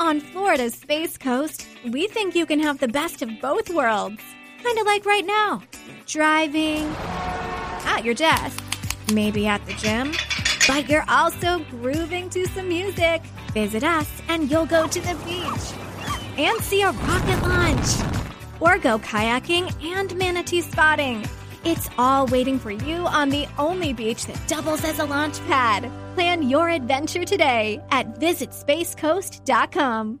On Florida's Space Coast, we think you can have the best of both worlds. Kind of like right now driving, at your desk, maybe at the gym, but you're also grooving to some music. Visit us and you'll go to the beach and see a rocket launch or go kayaking and manatee spotting. It's all waiting for you on the only beach that doubles as a launch pad. Plan your adventure today at visitspacecoast.com.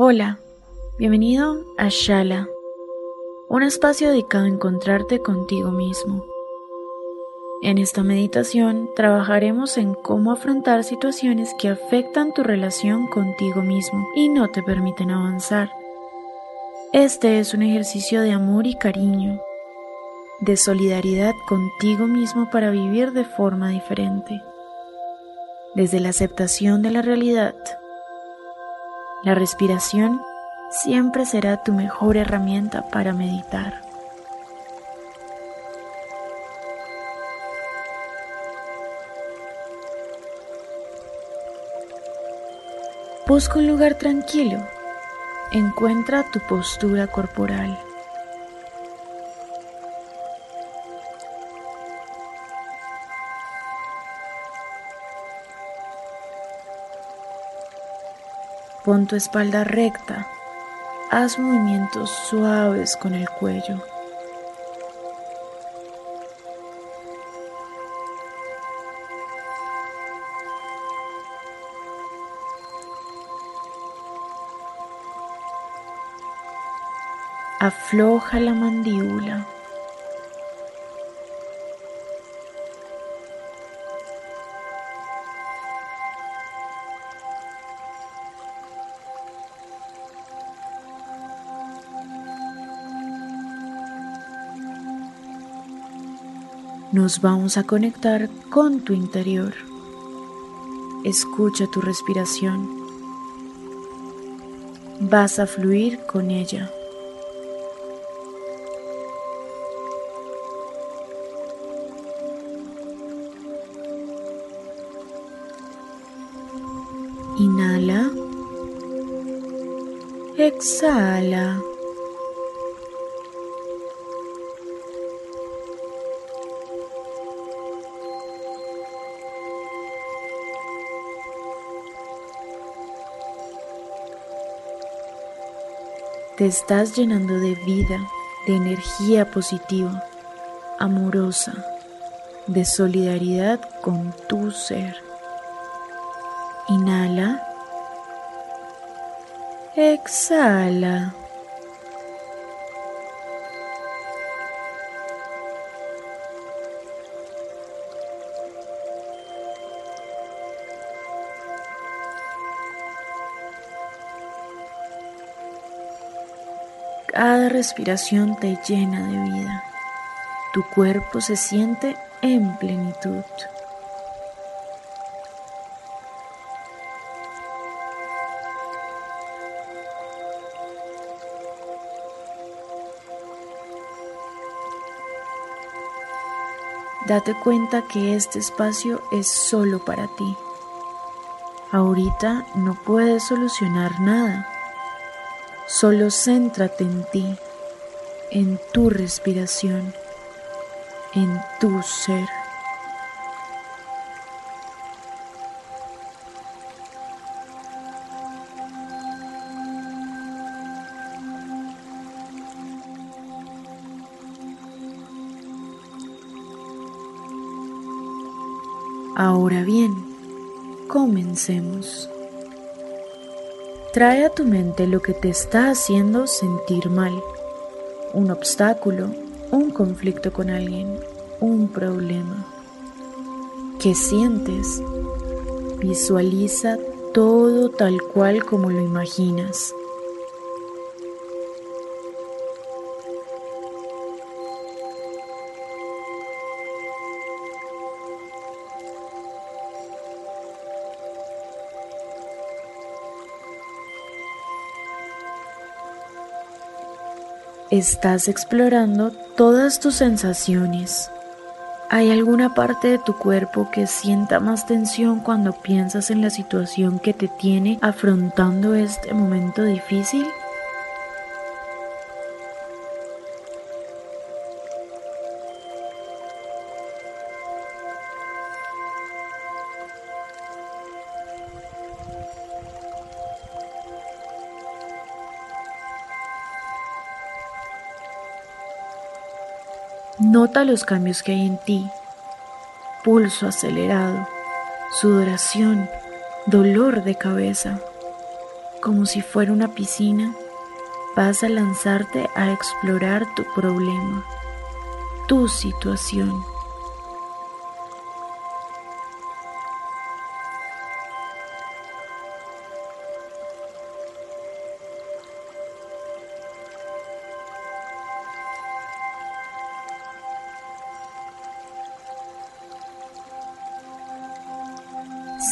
Hola, bienvenido a Shala, un espacio dedicado a encontrarte contigo mismo. En esta meditación trabajaremos en cómo afrontar situaciones que afectan tu relación contigo mismo y no te permiten avanzar. Este es un ejercicio de amor y cariño, de solidaridad contigo mismo para vivir de forma diferente, desde la aceptación de la realidad la respiración siempre será tu mejor herramienta para meditar. Busca un lugar tranquilo. Encuentra tu postura corporal. Pon tu espalda recta. Haz movimientos suaves con el cuello. Afloja la mandíbula. Nos vamos a conectar con tu interior. Escucha tu respiración. Vas a fluir con ella. Inhala. Exhala. Estás llenando de vida, de energía positiva, amorosa, de solidaridad con tu ser. Inhala. Exhala. Respiración te llena de vida. Tu cuerpo se siente en plenitud. Date cuenta que este espacio es solo para ti. Ahorita no puedes solucionar nada Solo céntrate en ti, en tu respiración, en tu ser. Ahora bien, comencemos. Trae a tu mente lo que te está haciendo sentir mal. Un obstáculo, un conflicto con alguien, un problema. ¿Qué sientes? Visualiza todo tal cual como lo imaginas. Estás explorando todas tus sensaciones. ¿Hay alguna parte de tu cuerpo que sienta más tensión cuando piensas en la situación que te tiene afrontando este momento difícil? Nota los cambios que hay en ti. Pulso acelerado, sudoración, dolor de cabeza. Como si fuera una piscina, vas a lanzarte a explorar tu problema, tu situación.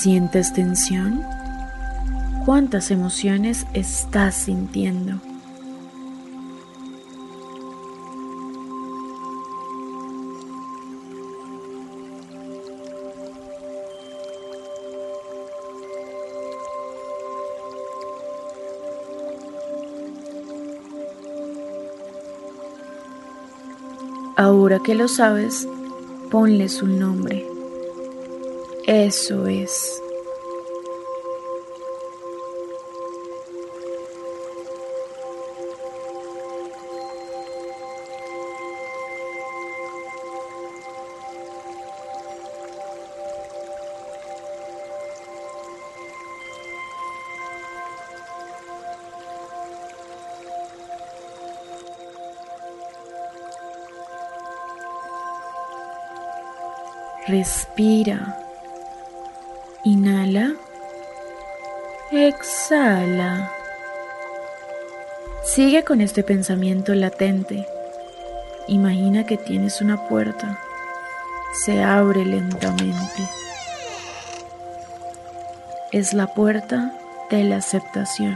¿Sientes tensión? ¿Cuántas emociones estás sintiendo? Ahora que lo sabes, ponles un nombre. Eso es. Respira. Exhala. Sigue con este pensamiento latente. Imagina que tienes una puerta. Se abre lentamente. Es la puerta de la aceptación.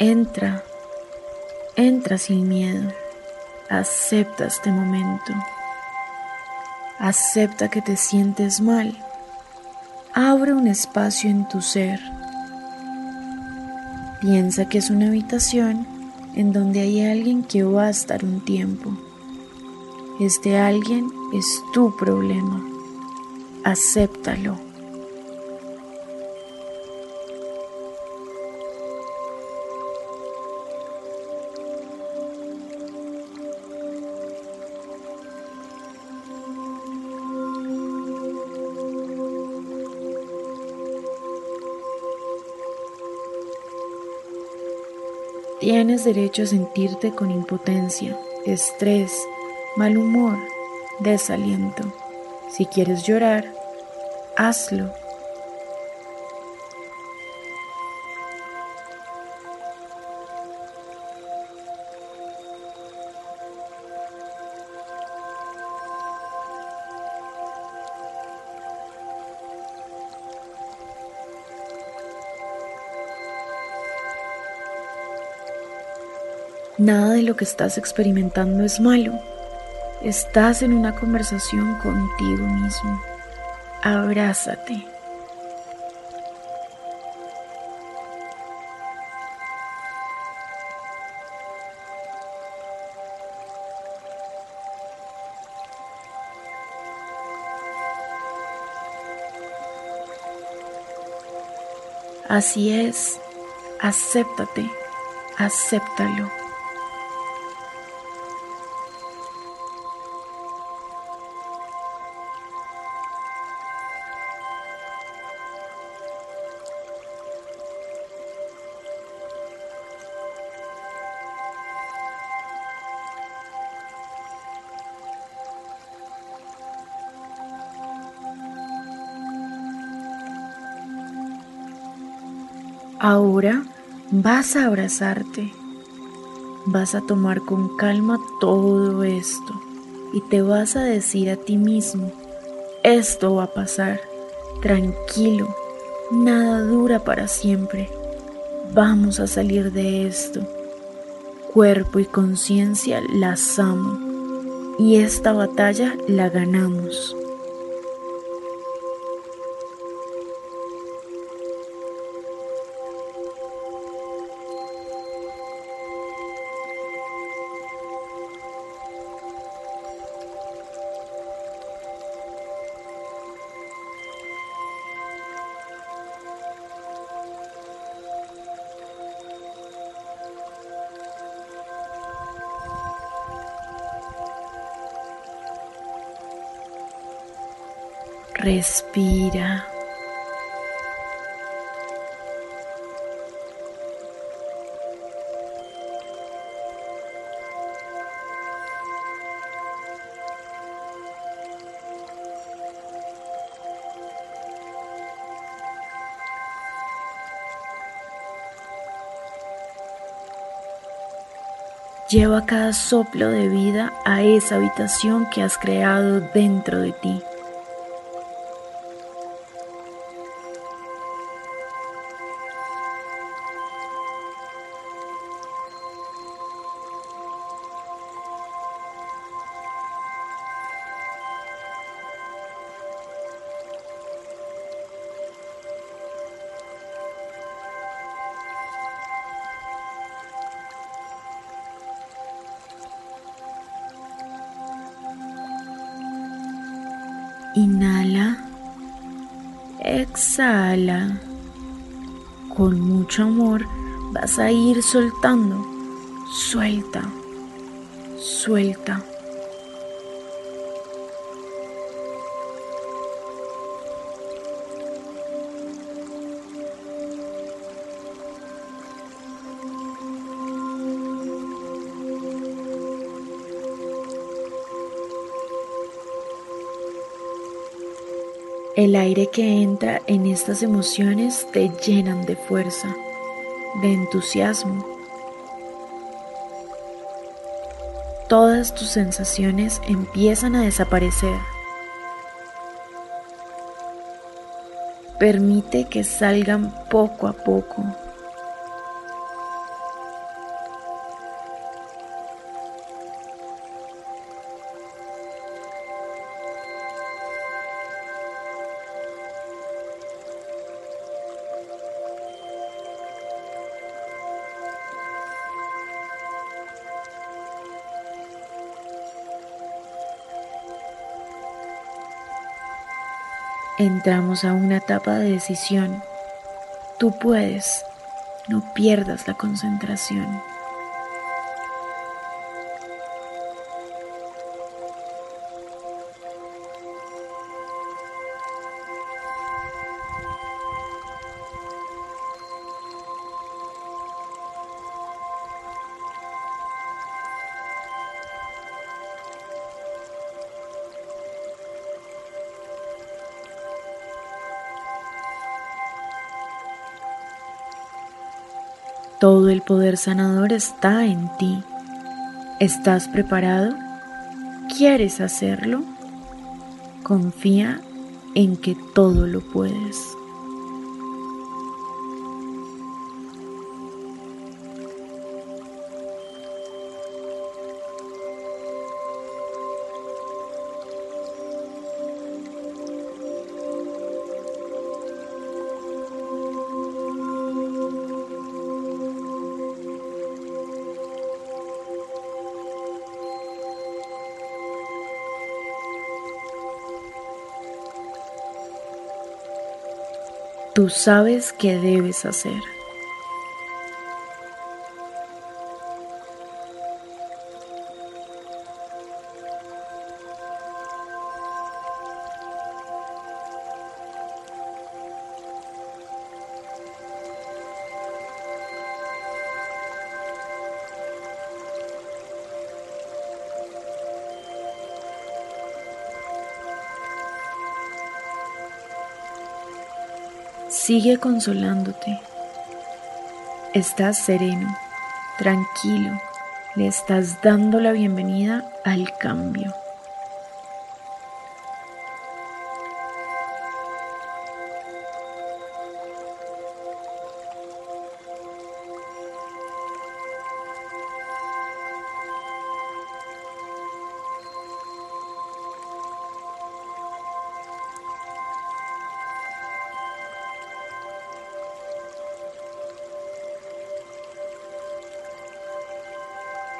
Entra, entra sin miedo, acepta este momento, acepta que te sientes mal, abre un espacio en tu ser, piensa que es una habitación en donde hay alguien que va a estar un tiempo. Este alguien es tu problema, acéptalo. Tienes derecho a sentirte con impotencia, estrés, mal humor, desaliento. Si quieres llorar, hazlo. Nada de lo que estás experimentando es malo. Estás en una conversación contigo mismo. Abrázate. Así es, acéptate acéptalo. Ahora vas a abrazarte, vas a tomar con calma todo esto y te vas a decir a ti mismo, esto va a pasar, tranquilo, nada dura para siempre, vamos a salir de esto. Cuerpo y conciencia las amo y esta batalla la ganamos. Respira. Lleva cada soplo de vida a esa habitación que has creado dentro de ti. Inhala. Exhala. Con mucho amor vas a ir soltando. Suelta. Suelta. El aire que entra en estas emociones te llenan de fuerza, de entusiasmo. Todas tus sensaciones empiezan a desaparecer. Permite que salgan poco a poco. Entramos a una etapa de decisión. Tú puedes, no pierdas la concentración. Todo el poder sanador está en ti. ¿Estás preparado? ¿Quieres hacerlo? Confía en que todo lo puedes. Tú sabes qué debes hacer. Sigue consolándote. Estás sereno, tranquilo, le estás dando la bienvenida al cambio.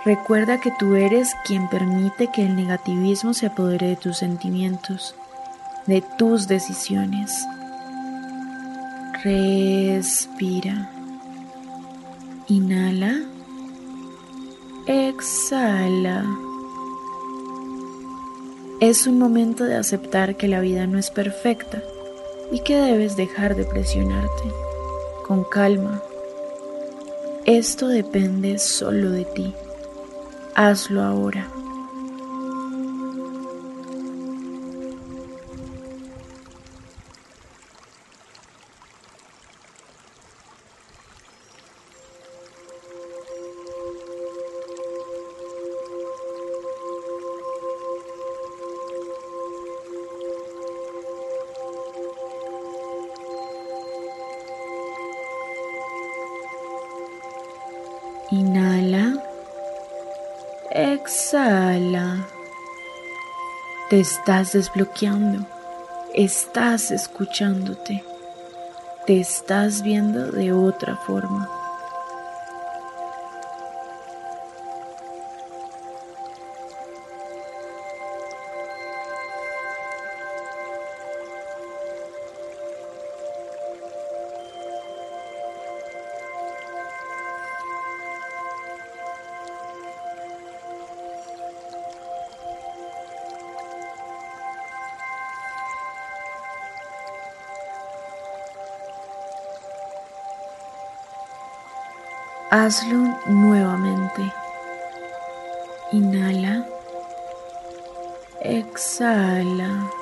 Recuerda que tú eres quien permite que el negativismo se apodere de tus sentimientos, de tus decisiones. Respira. Inhala. Exhala. Es un momento de aceptar que la vida no es perfecta y que debes dejar de presionarte. Con calma. Esto depende solo de ti. Hazlo ahora. Inhala. Exhala. Te estás desbloqueando. Estás escuchándote. Te estás viendo de otra forma. Hazlo nuevamente. Inhala. Exhala.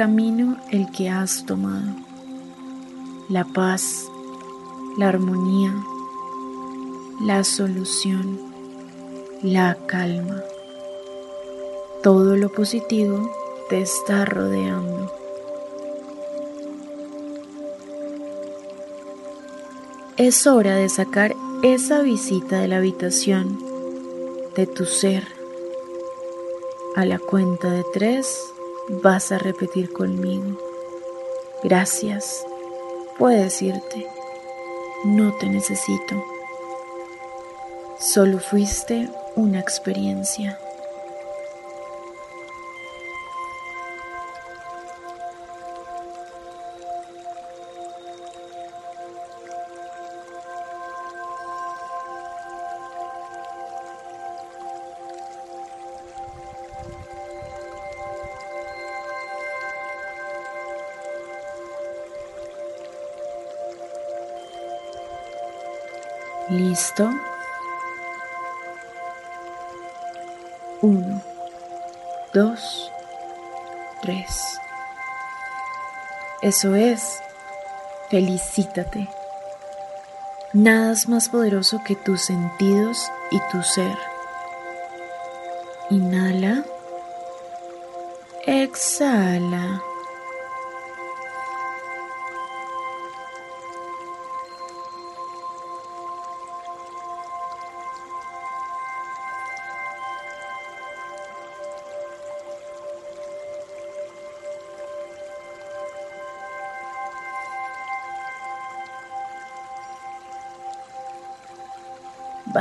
Camino el que has tomado. La paz, la armonía, la solución, la calma. Todo lo positivo te está rodeando. Es hora de sacar esa visita de la habitación de tu ser. A la cuenta de tres vas a repetir conmigo. Gracias. Puedes irte. No te necesito. Solo fuiste una experiencia. ¿Listo? Uno, dos, tres. Eso es. Felicítate. Nada es más poderoso que tus sentidos y tu ser. Inhala. Exhala.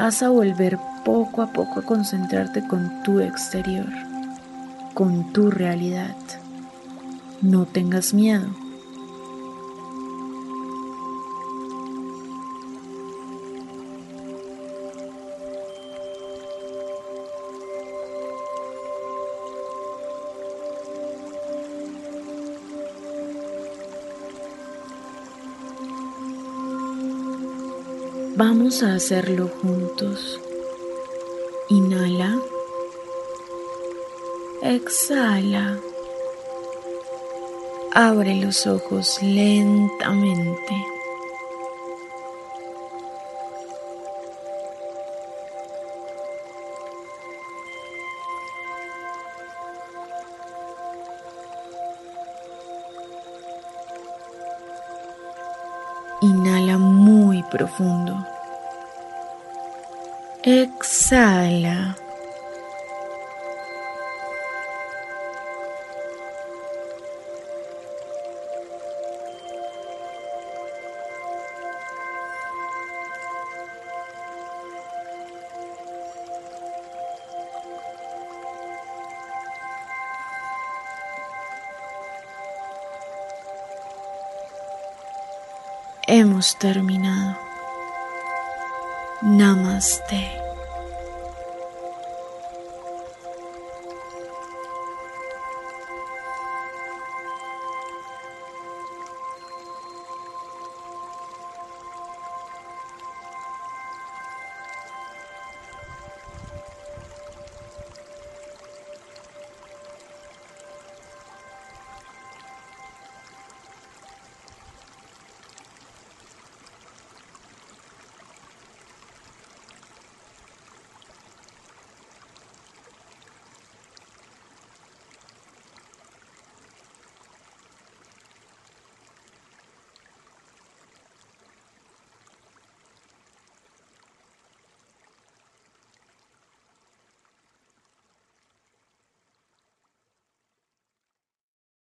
Vas a volver poco a poco a concentrarte con tu exterior, con tu realidad. No tengas miedo. Vamos a hacerlo juntos. Inhala. Exhala. Abre los ojos lentamente. Exhala. Hemos terminado. नमस्ते।